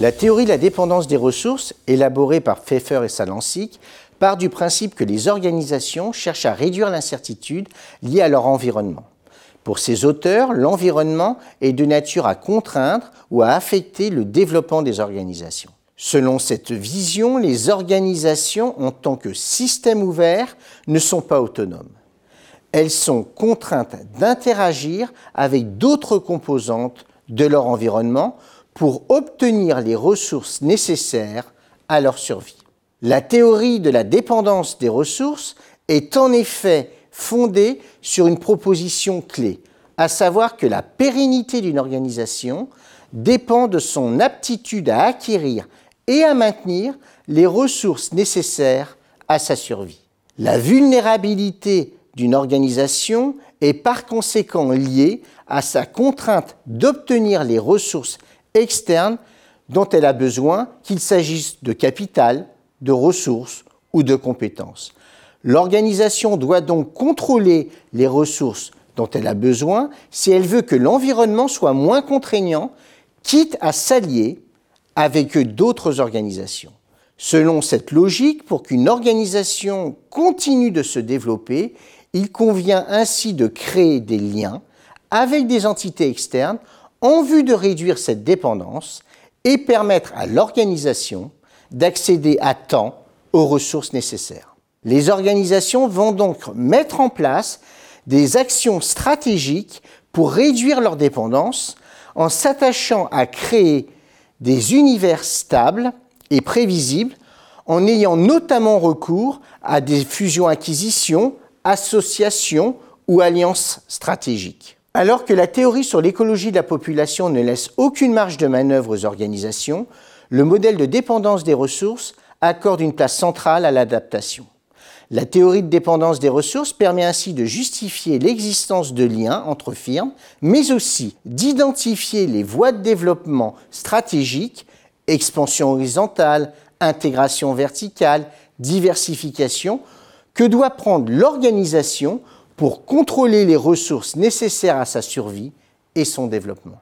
La théorie de la dépendance des ressources, élaborée par Pfeffer et Salancic, part du principe que les organisations cherchent à réduire l'incertitude liée à leur environnement. Pour ces auteurs, l'environnement est de nature à contraindre ou à affecter le développement des organisations. Selon cette vision, les organisations, en tant que système ouvert, ne sont pas autonomes. Elles sont contraintes d'interagir avec d'autres composantes de leur environnement pour obtenir les ressources nécessaires à leur survie. La théorie de la dépendance des ressources est en effet fondée sur une proposition clé, à savoir que la pérennité d'une organisation dépend de son aptitude à acquérir et à maintenir les ressources nécessaires à sa survie. La vulnérabilité d'une organisation est par conséquent liée à sa contrainte d'obtenir les ressources externes dont elle a besoin, qu'il s'agisse de capital, de ressources ou de compétences. L'organisation doit donc contrôler les ressources dont elle a besoin si elle veut que l'environnement soit moins contraignant, quitte à s'allier avec d'autres organisations. Selon cette logique, pour qu'une organisation continue de se développer, il convient ainsi de créer des liens avec des entités externes en vue de réduire cette dépendance et permettre à l'organisation d'accéder à temps aux ressources nécessaires. Les organisations vont donc mettre en place des actions stratégiques pour réduire leur dépendance en s'attachant à créer des univers stables et prévisibles en ayant notamment recours à des fusions-acquisitions, associations ou alliances stratégiques. Alors que la théorie sur l'écologie de la population ne laisse aucune marge de manœuvre aux organisations, le modèle de dépendance des ressources accorde une place centrale à l'adaptation. La théorie de dépendance des ressources permet ainsi de justifier l'existence de liens entre firmes, mais aussi d'identifier les voies de développement stratégiques, expansion horizontale, intégration verticale, diversification, que doit prendre l'organisation pour contrôler les ressources nécessaires à sa survie et son développement.